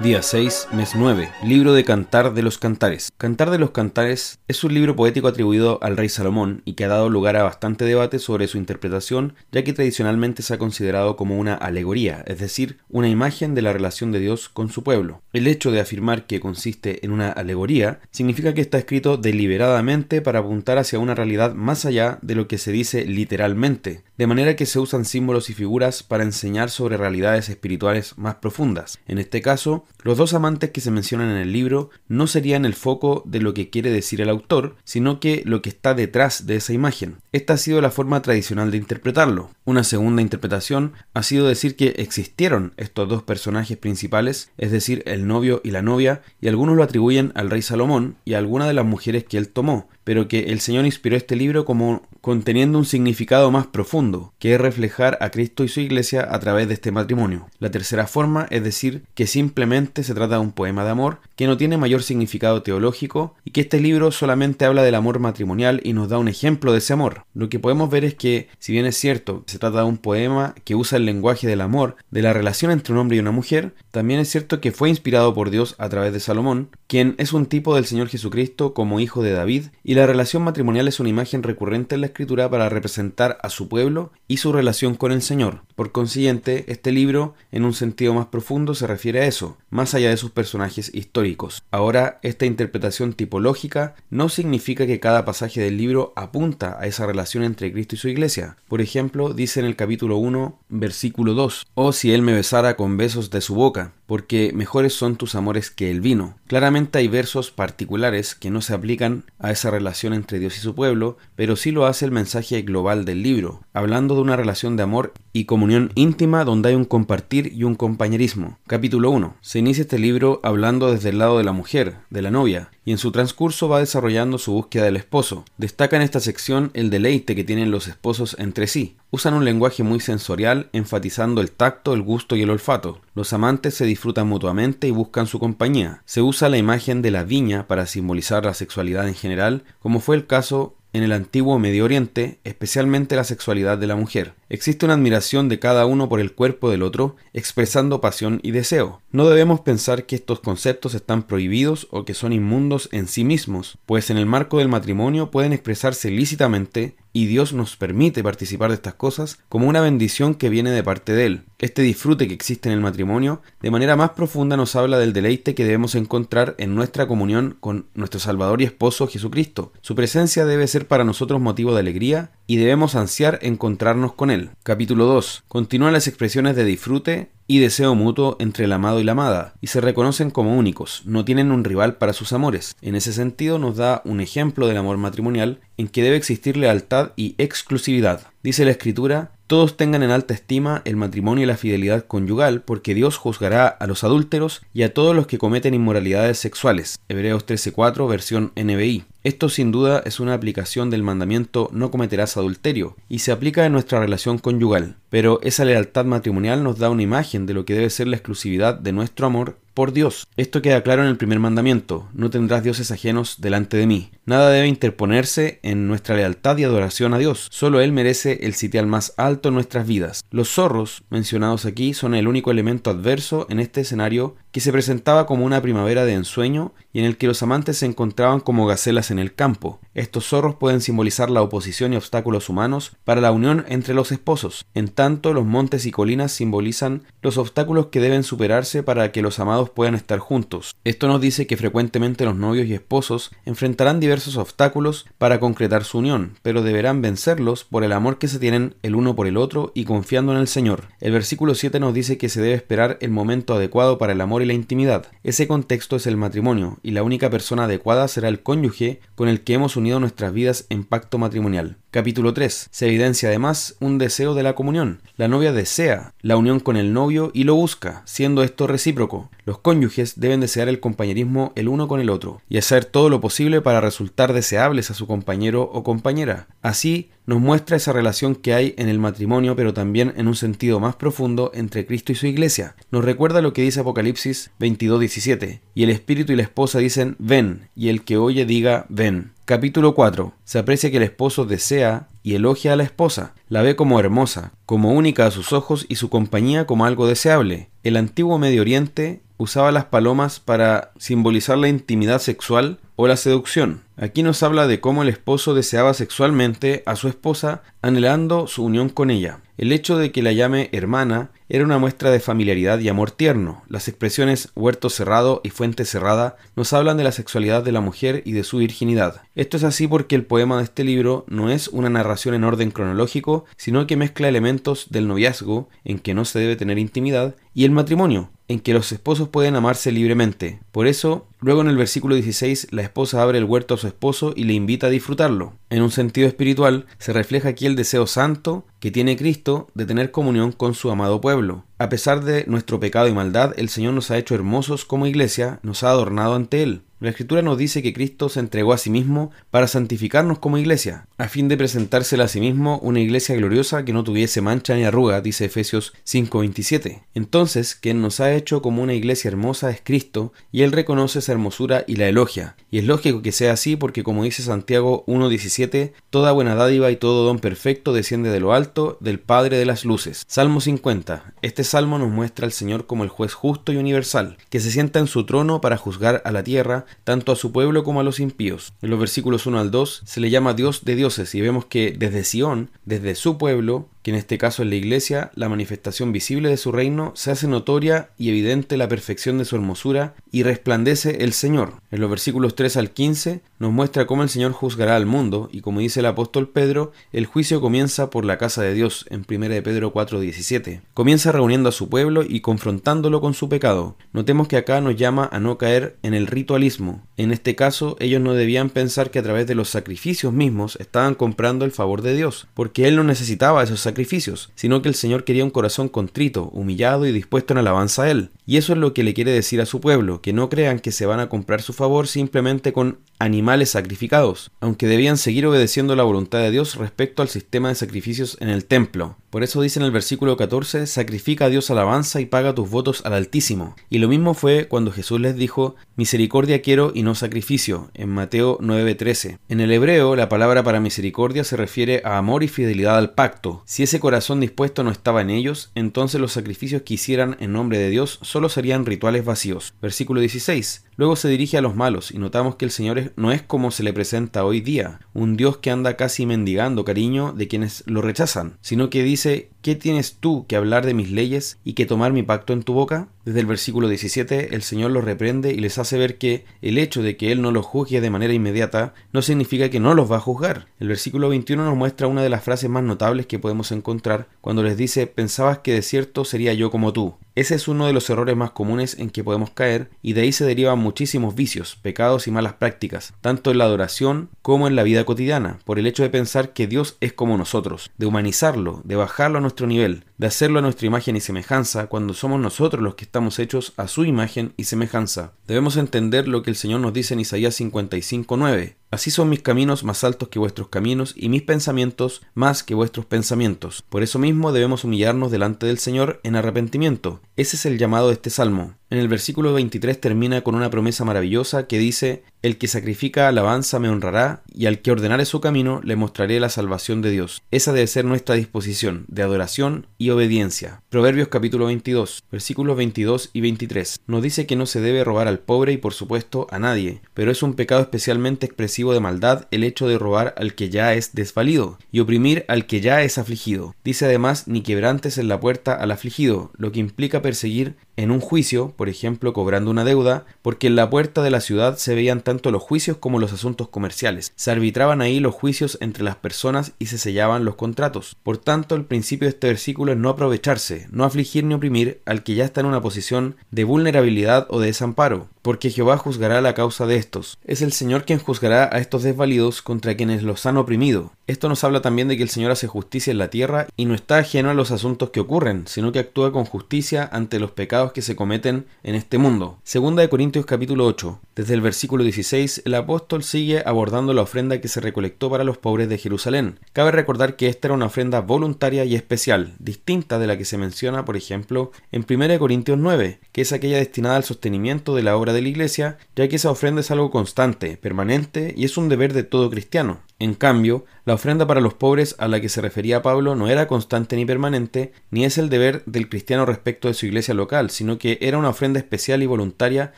Día 6, mes 9, libro de Cantar de los Cantares. Cantar de los Cantares es un libro poético atribuido al rey Salomón y que ha dado lugar a bastante debate sobre su interpretación, ya que tradicionalmente se ha considerado como una alegoría, es decir, una imagen de la relación de Dios con su pueblo. El hecho de afirmar que consiste en una alegoría significa que está escrito deliberadamente para apuntar hacia una realidad más allá de lo que se dice literalmente, de manera que se usan símbolos y figuras para enseñar sobre realidades espirituales más profundas. En este caso, los dos amantes que se mencionan en el libro no serían el foco de lo que quiere decir el autor, sino que lo que está detrás de esa imagen. Esta ha sido la forma tradicional de interpretarlo. Una segunda interpretación ha sido decir que existieron estos dos personajes principales, es decir, el novio y la novia, y algunos lo atribuyen al rey Salomón y a alguna de las mujeres que él tomó, pero que el Señor inspiró este libro como conteniendo un significado más profundo, que es reflejar a Cristo y su iglesia a través de este matrimonio. La tercera forma es decir que simplemente se trata de un poema de amor que no tiene mayor significado teológico y que este libro solamente habla del amor matrimonial y nos da un ejemplo de ese amor. Lo que podemos ver es que, si bien es cierto se trata de un poema que usa el lenguaje del amor, de la relación entre un hombre y una mujer, también es cierto que fue inspirado por Dios a través de Salomón, quien es un tipo del Señor Jesucristo como hijo de David, y la relación matrimonial es una imagen recurrente en la escritura para representar a su pueblo y su relación con el Señor. Por consiguiente, este libro, en un sentido más profundo, se refiere a eso, más allá de sus personajes históricos. Ahora, esta interpretación tipológica no significa que cada pasaje del libro apunta a esa relación entre Cristo y su iglesia. Por ejemplo, dice en el capítulo 1, versículo 2, O si él me besara con besos de su boca, porque mejores son tus amores que el vino. Claramente hay versos particulares que no se aplican a esa relación entre Dios y su pueblo, pero sí lo hace el mensaje global del libro, hablando de una relación de amor y comunión íntima donde hay un compartir y un compañerismo. Capítulo 1. Se inicia este libro hablando desde el lado de la mujer, de la novia, y en su transcurso va desarrollando su búsqueda del esposo. Destaca en esta sección el deleite que tienen los esposos entre sí. Usan un lenguaje muy sensorial, enfatizando el tacto, el gusto y el olfato. Los amantes se disfrutan mutuamente y buscan su compañía. Se usa la imagen de la viña para simbolizar la sexualidad en general, como fue el caso en el antiguo Medio Oriente, especialmente la sexualidad de la mujer. Existe una admiración de cada uno por el cuerpo del otro, expresando pasión y deseo. No debemos pensar que estos conceptos están prohibidos o que son inmundos en sí mismos, pues en el marco del matrimonio pueden expresarse lícitamente y Dios nos permite participar de estas cosas como una bendición que viene de parte de Él. Este disfrute que existe en el matrimonio, de manera más profunda nos habla del deleite que debemos encontrar en nuestra comunión con nuestro Salvador y Esposo Jesucristo. Su presencia debe ser para nosotros motivo de alegría y debemos ansiar encontrarnos con Él. Capítulo 2. Continúan las expresiones de disfrute y deseo mutuo entre el amado y la amada, y se reconocen como únicos, no tienen un rival para sus amores. En ese sentido nos da un ejemplo del amor matrimonial en que debe existir lealtad y exclusividad. Dice la Escritura, todos tengan en alta estima el matrimonio y la fidelidad conyugal, porque Dios juzgará a los adúlteros y a todos los que cometen inmoralidades sexuales. Hebreos 13:4, versión NBI. Esto sin duda es una aplicación del mandamiento no cometerás adulterio, y se aplica en nuestra relación conyugal, pero esa lealtad matrimonial nos da una imagen de lo que debe ser la exclusividad de nuestro amor por Dios. Esto queda claro en el primer mandamiento, no tendrás dioses ajenos delante de mí. Nada debe interponerse en nuestra lealtad y adoración a Dios, solo Él merece el sitial más alto en nuestras vidas. Los zorros, mencionados aquí, son el único elemento adverso en este escenario que se presentaba como una primavera de ensueño y en el que los amantes se encontraban como gacelas en el campo. Estos zorros pueden simbolizar la oposición y obstáculos humanos para la unión entre los esposos. En tanto, los montes y colinas simbolizan los obstáculos que deben superarse para que los amados puedan estar juntos. Esto nos dice que frecuentemente los novios y esposos enfrentarán diversos obstáculos para concretar su unión, pero deberán vencerlos por el amor que se tienen el uno por el otro y confiando en el Señor. El versículo 7 nos dice que se debe esperar el momento adecuado para el amor la intimidad. Ese contexto es el matrimonio, y la única persona adecuada será el cónyuge con el que hemos unido nuestras vidas en pacto matrimonial. Capítulo 3. Se evidencia además un deseo de la comunión. La novia desea la unión con el novio y lo busca, siendo esto recíproco. Los cónyuges deben desear el compañerismo el uno con el otro y hacer todo lo posible para resultar deseables a su compañero o compañera. Así, nos muestra esa relación que hay en el matrimonio, pero también en un sentido más profundo entre Cristo y su iglesia. Nos recuerda lo que dice Apocalipsis 22:17, y el espíritu y la esposa dicen, ven, y el que oye diga, ven. Capítulo 4. Se aprecia que el esposo desea y elogia a la esposa, la ve como hermosa, como única a sus ojos y su compañía como algo deseable. El antiguo Medio Oriente usaba las palomas para simbolizar la intimidad sexual o la seducción. Aquí nos habla de cómo el esposo deseaba sexualmente a su esposa anhelando su unión con ella. El hecho de que la llame hermana era una muestra de familiaridad y amor tierno. Las expresiones huerto cerrado y fuente cerrada nos hablan de la sexualidad de la mujer y de su virginidad. Esto es así porque el poema de este libro no es una narración en orden cronológico, sino que mezcla elementos del noviazgo, en que no se debe tener intimidad, y el matrimonio, en que los esposos pueden amarse libremente. Por eso, luego en el versículo 16, la esposa abre el huerto a su esposo y le invita a disfrutarlo. En un sentido espiritual, se refleja aquí el deseo santo que tiene Cristo de tener comunión con su amado pueblo. A pesar de nuestro pecado y maldad, el Señor nos ha hecho hermosos como iglesia, nos ha adornado ante Él. La Escritura nos dice que Cristo se entregó a sí mismo para santificarnos como iglesia, a fin de presentársela a sí mismo una iglesia gloriosa que no tuviese mancha ni arruga, dice Efesios 5:27. Entonces, quien nos ha hecho como una iglesia hermosa es Cristo, y Él reconoce esa hermosura y la elogia. Y es lógico que sea así porque como dice Santiago 1:17, toda buena dádiva y todo don perfecto desciende de lo alto, del Padre de las luces. Salmo 50. Este salmo nos muestra al Señor como el juez justo y universal, que se sienta en su trono para juzgar a la tierra, tanto a su pueblo como a los impíos. En los versículos 1 al 2 se le llama Dios de dioses y vemos que desde Sión, desde su pueblo, que en este caso es la iglesia, la manifestación visible de su reino, se hace notoria y evidente la perfección de su hermosura y resplandece el Señor. En los versículos 3 al 15 nos muestra cómo el Señor juzgará al mundo y como dice el apóstol Pedro, el juicio comienza por la casa de Dios en 1 de Pedro 4:17. Comienza reuniendo a su pueblo y confrontándolo con su pecado. Notemos que acá nos llama a no caer en el ritualismo. En este caso, ellos no debían pensar que a través de los sacrificios mismos estaban comprando el favor de Dios, porque él no necesitaba esos sacrificios sacrificios, sino que el Señor quería un corazón contrito, humillado y dispuesto en alabanza a Él. Y eso es lo que le quiere decir a su pueblo, que no crean que se van a comprar su favor simplemente con animales sacrificados, aunque debían seguir obedeciendo la voluntad de Dios respecto al sistema de sacrificios en el templo. Por eso dice en el versículo 14, sacrifica a Dios alabanza y paga tus votos al Altísimo. Y lo mismo fue cuando Jesús les dijo, misericordia quiero y no sacrificio, en Mateo 9:13. En el hebreo, la palabra para misericordia se refiere a amor y fidelidad al pacto. Si ese corazón dispuesto no estaba en ellos, entonces los sacrificios que hicieran en nombre de Dios solo serían rituales vacíos. Versículo 16. Luego se dirige a los malos y notamos que el Señor no es como se le presenta hoy día, un Dios que anda casi mendigando cariño de quienes lo rechazan, sino que dice, ¿qué tienes tú que hablar de mis leyes y que tomar mi pacto en tu boca? Desde el versículo 17 el Señor los reprende y les hace ver que el hecho de que Él no los juzgue de manera inmediata no significa que no los va a juzgar. El versículo 21 nos muestra una de las frases más notables que podemos encontrar cuando les dice, pensabas que de cierto sería yo como tú. Ese es uno de los errores más comunes en que podemos caer y de ahí se derivan muchísimos vicios, pecados y malas prácticas, tanto en la adoración como en la vida cotidiana, por el hecho de pensar que Dios es como nosotros, de humanizarlo, de bajarlo a nuestro nivel, de hacerlo a nuestra imagen y semejanza cuando somos nosotros los que estamos hechos a su imagen y semejanza. Debemos entender lo que el Señor nos dice en Isaías 55.9. Así son mis caminos más altos que vuestros caminos y mis pensamientos más que vuestros pensamientos. Por eso mismo debemos humillarnos delante del Señor en arrepentimiento. Ese es el llamado de este salmo. En el versículo 23 termina con una promesa maravillosa que dice, El que sacrifica alabanza me honrará, y al que ordenare su camino le mostraré la salvación de Dios. Esa debe ser nuestra disposición, de adoración y obediencia. Proverbios capítulo 22, versículos 22 y 23. Nos dice que no se debe robar al pobre y por supuesto a nadie, pero es un pecado especialmente expresivo de maldad el hecho de robar al que ya es desvalido, y oprimir al que ya es afligido. Dice además, ni quebrantes en la puerta al afligido, lo que implica perseguir en un juicio, por ejemplo, cobrando una deuda, porque en la puerta de la ciudad se veían tanto los juicios como los asuntos comerciales. Se arbitraban ahí los juicios entre las personas y se sellaban los contratos. Por tanto, el principio de este versículo es no aprovecharse, no afligir ni oprimir al que ya está en una posición de vulnerabilidad o de desamparo, porque Jehová juzgará la causa de estos. Es el Señor quien juzgará a estos desvalidos contra quienes los han oprimido. Esto nos habla también de que el Señor hace justicia en la tierra y no está ajeno a los asuntos que ocurren, sino que actúa con justicia ante los pecados que se cometen en este mundo. Segunda de Corintios capítulo 8. Desde el versículo 16, el apóstol sigue abordando la ofrenda que se recolectó para los pobres de Jerusalén. Cabe recordar que esta era una ofrenda voluntaria y especial, distinta de la que se menciona, por ejemplo, en 1 Corintios 9, que es aquella destinada al sostenimiento de la obra de la iglesia, ya que esa ofrenda es algo constante, permanente y es un deber de todo cristiano. En cambio, la ofrenda para los pobres a la que se refería Pablo no era constante ni permanente, ni es el deber del cristiano respecto de su iglesia local, sino que era una ofrenda especial y voluntaria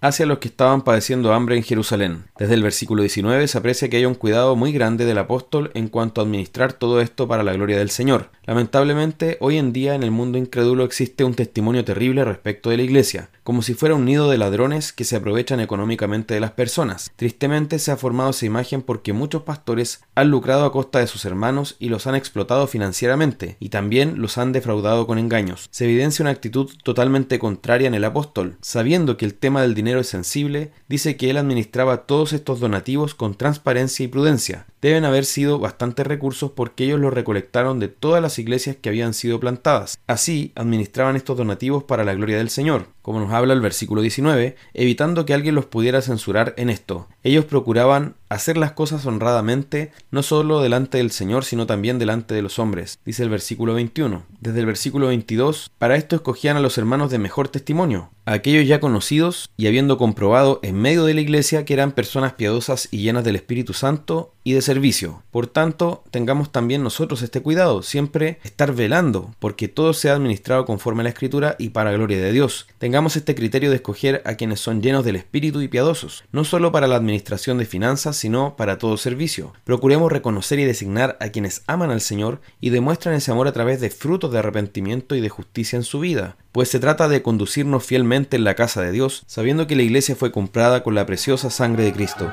hacia los que estaban padeciendo hambre en Jerusalén. Desde el versículo 19 se aprecia que hay un cuidado muy grande del apóstol en cuanto a administrar todo esto para la gloria del Señor. Lamentablemente, hoy en día en el mundo incrédulo existe un testimonio terrible respecto de la iglesia, como si fuera un nido de ladrones que se aprovechan económicamente de las personas. Tristemente se ha formado esa imagen porque muchos pastores han lucrado a costa de sus hermanos y los han explotado financieramente, y también los han defraudado con engaños. Se evidencia una actitud totalmente contraria en el apóstol. Sabiendo que el tema del dinero es sensible, dice que él administraba todos estos donativos con transparencia y prudencia. Deben haber sido bastantes recursos porque ellos los recolectaron de todas las iglesias que habían sido plantadas. Así administraban estos donativos para la gloria del Señor, como nos habla el versículo 19, evitando que alguien los pudiera censurar en esto. Ellos procuraban hacer las cosas honradamente, no solo delante del Señor, sino también delante de los hombres, dice el versículo 21. Desde el versículo 22, para esto escogían a los hermanos de mejor testimonio, aquellos ya conocidos y habiendo comprobado en medio de la iglesia que eran personas piadosas y llenas del Espíritu Santo y de servicio. Por tanto, tengamos también nosotros este cuidado, siempre estar velando, porque todo sea administrado conforme a la Escritura y para gloria de Dios. Tengamos este criterio de escoger a quienes son llenos del Espíritu y piadosos, no solo para la administración de finanzas, sino para todo servicio. Procuremos reconocer y designar a quienes aman al Señor y demuestran ese amor a través de frutos de arrepentimiento y de justicia en su vida, pues se trata de conducirnos fielmente en la casa de Dios, sabiendo que la iglesia fue comprada con la preciosa sangre de Cristo.